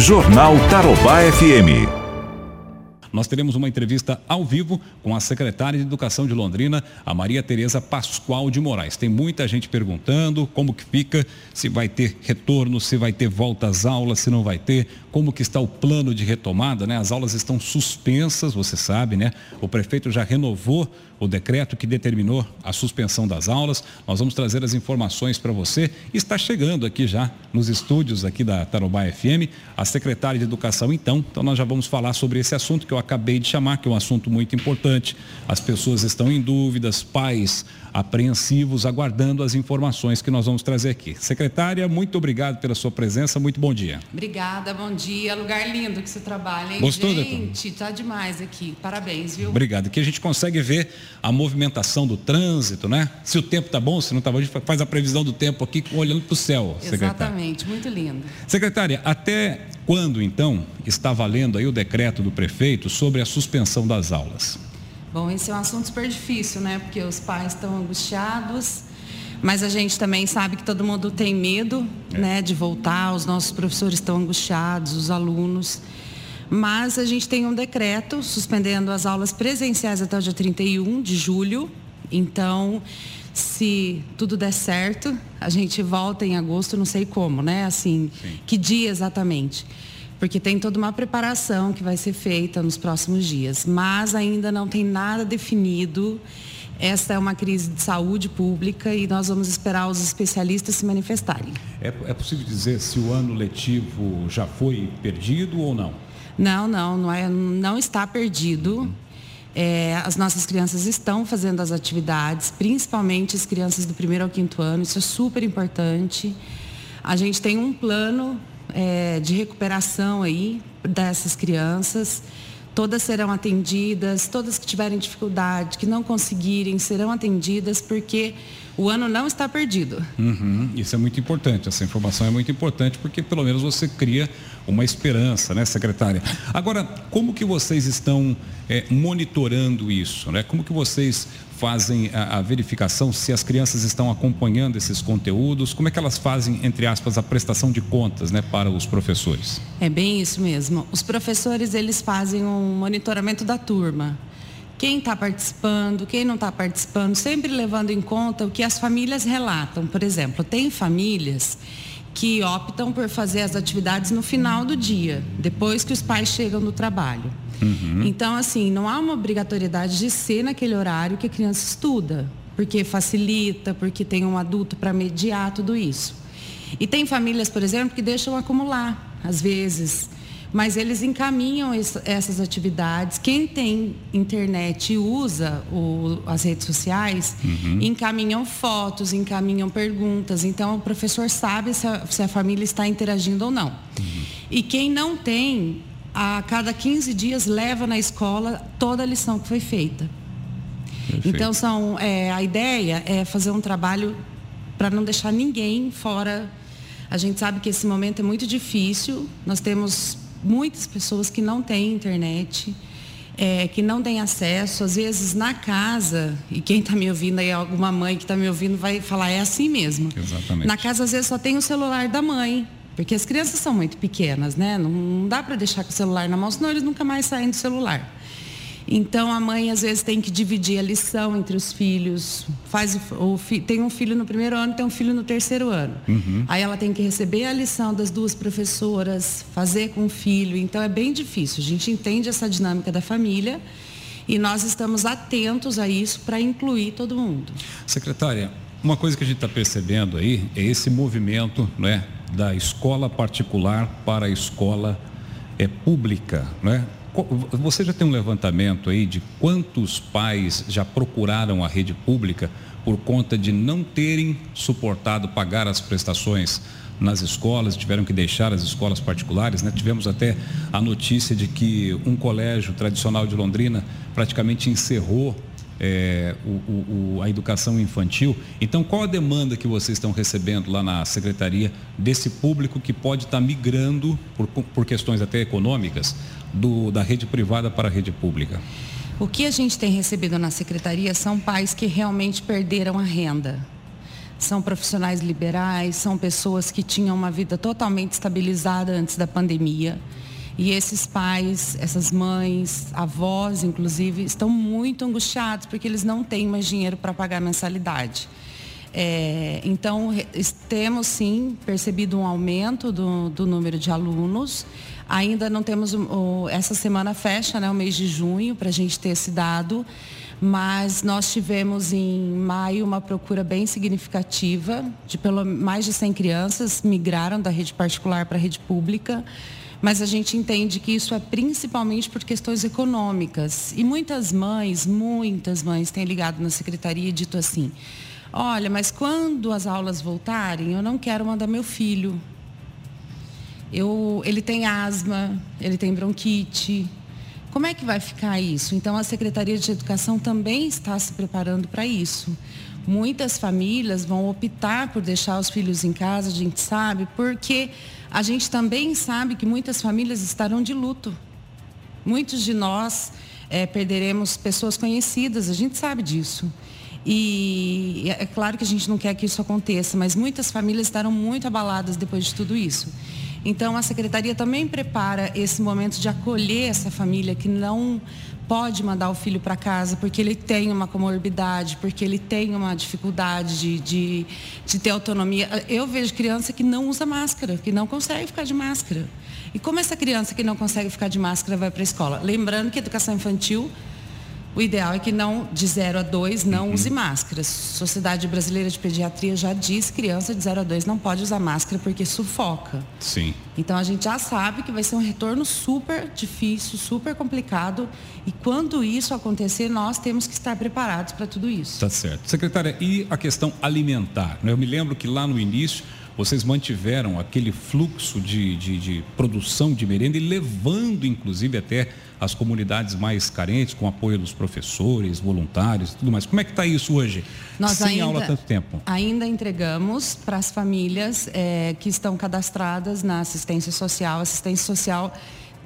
Jornal Tarobá FM. Nós teremos uma entrevista ao vivo com a secretária de Educação de Londrina, a Maria Tereza Pascoal de Moraes. Tem muita gente perguntando como que fica, se vai ter retorno, se vai ter volta às aulas, se não vai ter, como que está o plano de retomada, né? As aulas estão suspensas, você sabe, né? O prefeito já renovou o decreto que determinou a suspensão das aulas. Nós vamos trazer as informações para você. Está chegando aqui já nos estúdios aqui da Tarobá FM a secretária de Educação então. Então nós já vamos falar sobre esse assunto que eu acabei de chamar, que é um assunto muito importante. As pessoas estão em dúvidas, pais apreensivos, aguardando as informações que nós vamos trazer aqui. Secretária, muito obrigado pela sua presença, muito bom dia. Obrigada, bom dia. Lugar lindo que você trabalha, hein? Gostou, Gente, tá demais aqui. Parabéns, viu? Obrigado. Aqui a gente consegue ver a movimentação do trânsito, né? Se o tempo tá bom, se não tá bom, a gente faz a previsão do tempo aqui olhando para o céu, secretária. Exatamente, muito lindo. Secretária, até quando então está valendo aí o decreto do prefeito sobre a suspensão das aulas? Bom, esse é um assunto super difícil, né? Porque os pais estão angustiados, mas a gente também sabe que todo mundo tem medo, é. né, de voltar. Os nossos professores estão angustiados, os alunos. Mas a gente tem um decreto suspendendo as aulas presenciais até o dia 31 de julho. Então, se tudo der certo, a gente volta em agosto, não sei como, né? Assim, Sim. que dia exatamente porque tem toda uma preparação que vai ser feita nos próximos dias, mas ainda não tem nada definido. Esta é uma crise de saúde pública e nós vamos esperar os especialistas se manifestarem. É, é possível dizer se o ano letivo já foi perdido ou não? Não, não, não, é, não está perdido. É, as nossas crianças estão fazendo as atividades, principalmente as crianças do primeiro ao quinto ano, isso é super importante. A gente tem um plano é, de recuperação aí dessas crianças. Todas serão atendidas, todas que tiverem dificuldade, que não conseguirem, serão atendidas, porque o ano não está perdido. Uhum, isso é muito importante, essa informação é muito importante, porque pelo menos você cria uma esperança, né, secretária? Agora, como que vocês estão é, monitorando isso? Né? Como que vocês fazem a, a, verificação se as crianças estão acompanhando esses conteúdos? Como é que elas fazem, entre aspas, a prestação de contas né, para os professores? É bem isso mesmo. Os professores, eles fazem um monitoramento da turma. Quem está participando, quem não está participando, sempre levando em conta o que as famílias relatam. Por exemplo, tem famílias que optam por fazer as atividades no final do dia, depois que os pais chegam do trabalho. Uhum. Então, assim, não há uma obrigatoriedade de ser naquele horário que a criança estuda, porque facilita, porque tem um adulto para mediar tudo isso. E tem famílias, por exemplo, que deixam acumular, às vezes mas eles encaminham essas atividades. Quem tem internet e usa o, as redes sociais, uhum. encaminham fotos, encaminham perguntas. Então, o professor sabe se a, se a família está interagindo ou não. Uhum. E quem não tem, a cada 15 dias leva na escola toda a lição que foi feita. Perfeito. Então, são, é, a ideia é fazer um trabalho para não deixar ninguém fora. A gente sabe que esse momento é muito difícil. Nós temos muitas pessoas que não têm internet, é, que não têm acesso, às vezes na casa, e quem está me ouvindo aí, alguma mãe que está me ouvindo vai falar, é assim mesmo. Exatamente. Na casa, às vezes, só tem o celular da mãe, porque as crianças são muito pequenas, né? Não, não dá para deixar com o celular na mão, senão eles nunca mais saem do celular. Então a mãe às vezes tem que dividir a lição entre os filhos. Faz o, tem um filho no primeiro ano, tem um filho no terceiro ano. Uhum. Aí ela tem que receber a lição das duas professoras, fazer com o filho. Então é bem difícil. A gente entende essa dinâmica da família e nós estamos atentos a isso para incluir todo mundo. Secretária, uma coisa que a gente está percebendo aí é esse movimento, é, da escola particular para a escola é, pública, não é? Você já tem um levantamento aí de quantos pais já procuraram a rede pública por conta de não terem suportado pagar as prestações nas escolas, tiveram que deixar as escolas particulares, né? Tivemos até a notícia de que um colégio tradicional de Londrina praticamente encerrou é, o, o, a educação infantil. Então, qual a demanda que vocês estão recebendo lá na secretaria desse público que pode estar migrando, por, por questões até econômicas, do, da rede privada para a rede pública? O que a gente tem recebido na secretaria são pais que realmente perderam a renda. são profissionais liberais, são pessoas que tinham uma vida totalmente estabilizada antes da pandemia. E esses pais, essas mães, avós, inclusive, estão muito angustiados porque eles não têm mais dinheiro para pagar mensalidade. É, então, temos sim percebido um aumento do, do número de alunos. Ainda não temos, o, essa semana fecha né, o mês de junho para a gente ter esse dado, mas nós tivemos em maio uma procura bem significativa, de pelo mais de 100 crianças migraram da rede particular para a rede pública mas a gente entende que isso é principalmente por questões econômicas. E muitas mães, muitas mães têm ligado na secretaria e dito assim: Olha, mas quando as aulas voltarem, eu não quero mandar meu filho. Eu, ele tem asma, ele tem bronquite. Como é que vai ficar isso? Então, a Secretaria de Educação também está se preparando para isso. Muitas famílias vão optar por deixar os filhos em casa, a gente sabe, porque a gente também sabe que muitas famílias estarão de luto. Muitos de nós é, perderemos pessoas conhecidas, a gente sabe disso. E é claro que a gente não quer que isso aconteça, mas muitas famílias estarão muito abaladas depois de tudo isso. Então, a secretaria também prepara esse momento de acolher essa família que não pode mandar o filho para casa porque ele tem uma comorbidade, porque ele tem uma dificuldade de, de, de, ter autonomia. Eu vejo criança que não usa máscara, que não consegue ficar de máscara. E como essa criança que não consegue ficar de máscara vai para a escola? Lembrando que educação infantil o ideal é que não, de 0 a 2, não uhum. use máscaras. Sociedade Brasileira de Pediatria já diz que criança de 0 a 2 não pode usar máscara porque sufoca. Sim. Então a gente já sabe que vai ser um retorno super difícil, super complicado. E quando isso acontecer, nós temos que estar preparados para tudo isso. Tá certo. Secretária, e a questão alimentar? Eu me lembro que lá no início vocês mantiveram aquele fluxo de, de, de produção de merenda e levando, inclusive, até as comunidades mais carentes, com apoio dos professores, voluntários e tudo mais. Como é que está isso hoje? Nós Sem ainda, aula há tanto tempo. Ainda entregamos para as famílias é, que estão cadastradas na assistência social. Assistência social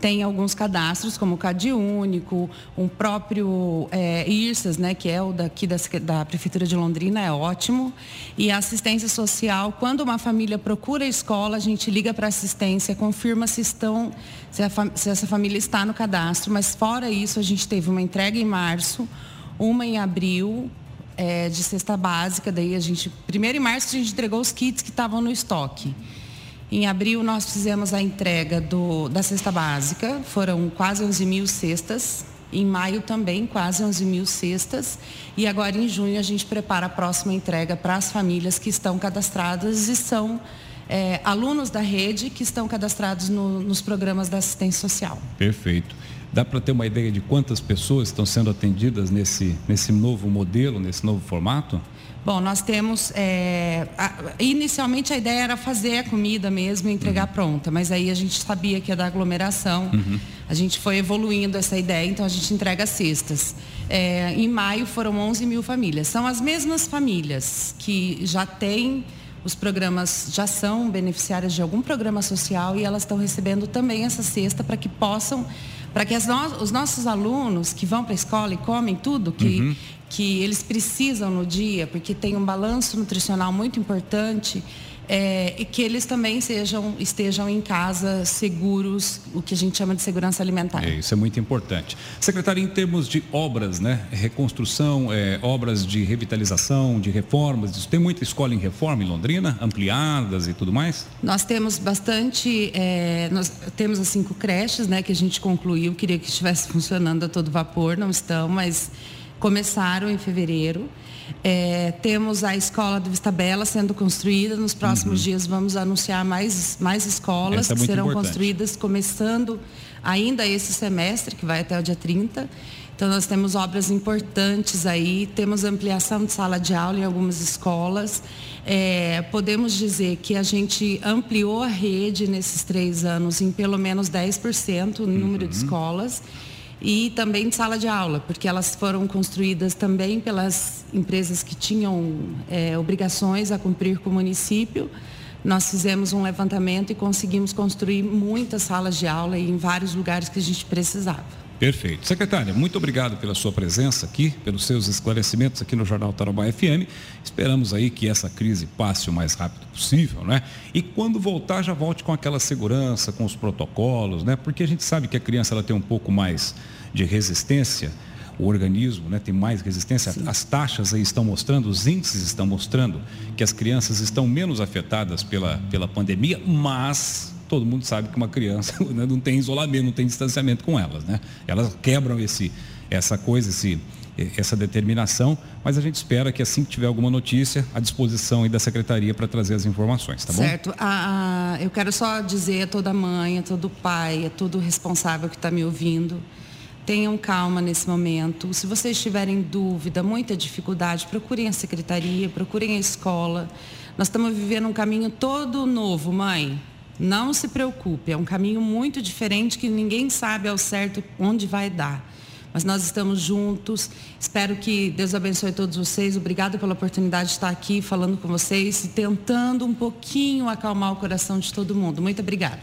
tem alguns cadastros, como o CAD Único, um próprio é, IRSAS, né, que é o daqui da, da, Prefeitura de Londrina, é ótimo. E a assistência social, quando uma família procura a escola, a gente liga para assistência, confirma se, estão, se, a, se essa família está no cadastro, mas fora isso, a gente teve uma entrega em março, uma em abril, é, de cesta básica, daí a gente, primeiro em março a gente entregou os kits que estavam no estoque. Em abril, nós fizemos a entrega do, da cesta básica, foram quase 11 mil cestas. Em maio também, quase 11 mil cestas. E agora, em junho, a gente prepara a próxima entrega para as famílias que estão cadastradas e são é, alunos da rede que estão cadastrados no, nos programas da assistência social. Perfeito. Dá para ter uma ideia de quantas pessoas estão sendo atendidas nesse, nesse novo modelo, nesse novo formato? Bom, nós temos. É, a, inicialmente a ideia era fazer a comida mesmo e entregar uhum. pronta, mas aí a gente sabia que ia dar aglomeração. Uhum. A gente foi evoluindo essa ideia, então a gente entrega cestas. É, em maio foram 11 mil famílias. São as mesmas famílias que já têm os programas, já são beneficiárias de algum programa social e elas estão recebendo também essa cesta para que possam para que no, os nossos alunos que vão para a escola e comem tudo que, uhum. que eles precisam no dia, porque tem um balanço nutricional muito importante, é, e que eles também sejam, estejam em casa seguros, o que a gente chama de segurança alimentar. É, isso é muito importante. Secretário, em termos de obras, né? Reconstrução, é, obras de revitalização, de reformas, tem muita escola em reforma em Londrina, ampliadas e tudo mais? Nós temos bastante, é, nós temos as cinco creches, né, que a gente concluiu, queria que estivesse funcionando a todo vapor, não estão, mas começaram em fevereiro. É, temos a escola do Vista Bela sendo construída. Nos próximos uhum. dias vamos anunciar mais, mais escolas é que serão importante. construídas, começando ainda esse semestre, que vai até o dia 30. Então, nós temos obras importantes aí, temos ampliação de sala de aula em algumas escolas. É, podemos dizer que a gente ampliou a rede nesses três anos em pelo menos 10% o número uhum. de escolas e também de sala de aula, porque elas foram construídas também pelas empresas que tinham é, obrigações a cumprir com o município. Nós fizemos um levantamento e conseguimos construir muitas salas de aula em vários lugares que a gente precisava. Perfeito. Secretária, muito obrigado pela sua presença aqui, pelos seus esclarecimentos aqui no Jornal Tarobá FM. Esperamos aí que essa crise passe o mais rápido possível, né? E quando voltar, já volte com aquela segurança, com os protocolos, né? Porque a gente sabe que a criança ela tem um pouco mais de resistência o organismo né, tem mais resistência. Sim. As taxas aí estão mostrando, os índices estão mostrando que as crianças estão menos afetadas pela, pela pandemia, mas todo mundo sabe que uma criança né, não tem isolamento, não tem distanciamento com elas. Né? Elas quebram esse, essa coisa, esse, essa determinação, mas a gente espera que assim que tiver alguma notícia, à disposição da secretaria para trazer as informações, tá bom? Certo. Ah, eu quero só dizer a toda mãe, a todo pai, a todo responsável que está me ouvindo, tenham calma nesse momento. Se vocês tiverem dúvida, muita dificuldade, procurem a secretaria, procurem a escola. Nós estamos vivendo um caminho todo novo, mãe. Não se preocupe, é um caminho muito diferente que ninguém sabe ao certo onde vai dar. Mas nós estamos juntos. Espero que Deus abençoe todos vocês. Obrigada pela oportunidade de estar aqui falando com vocês e tentando um pouquinho acalmar o coração de todo mundo. Muito obrigada.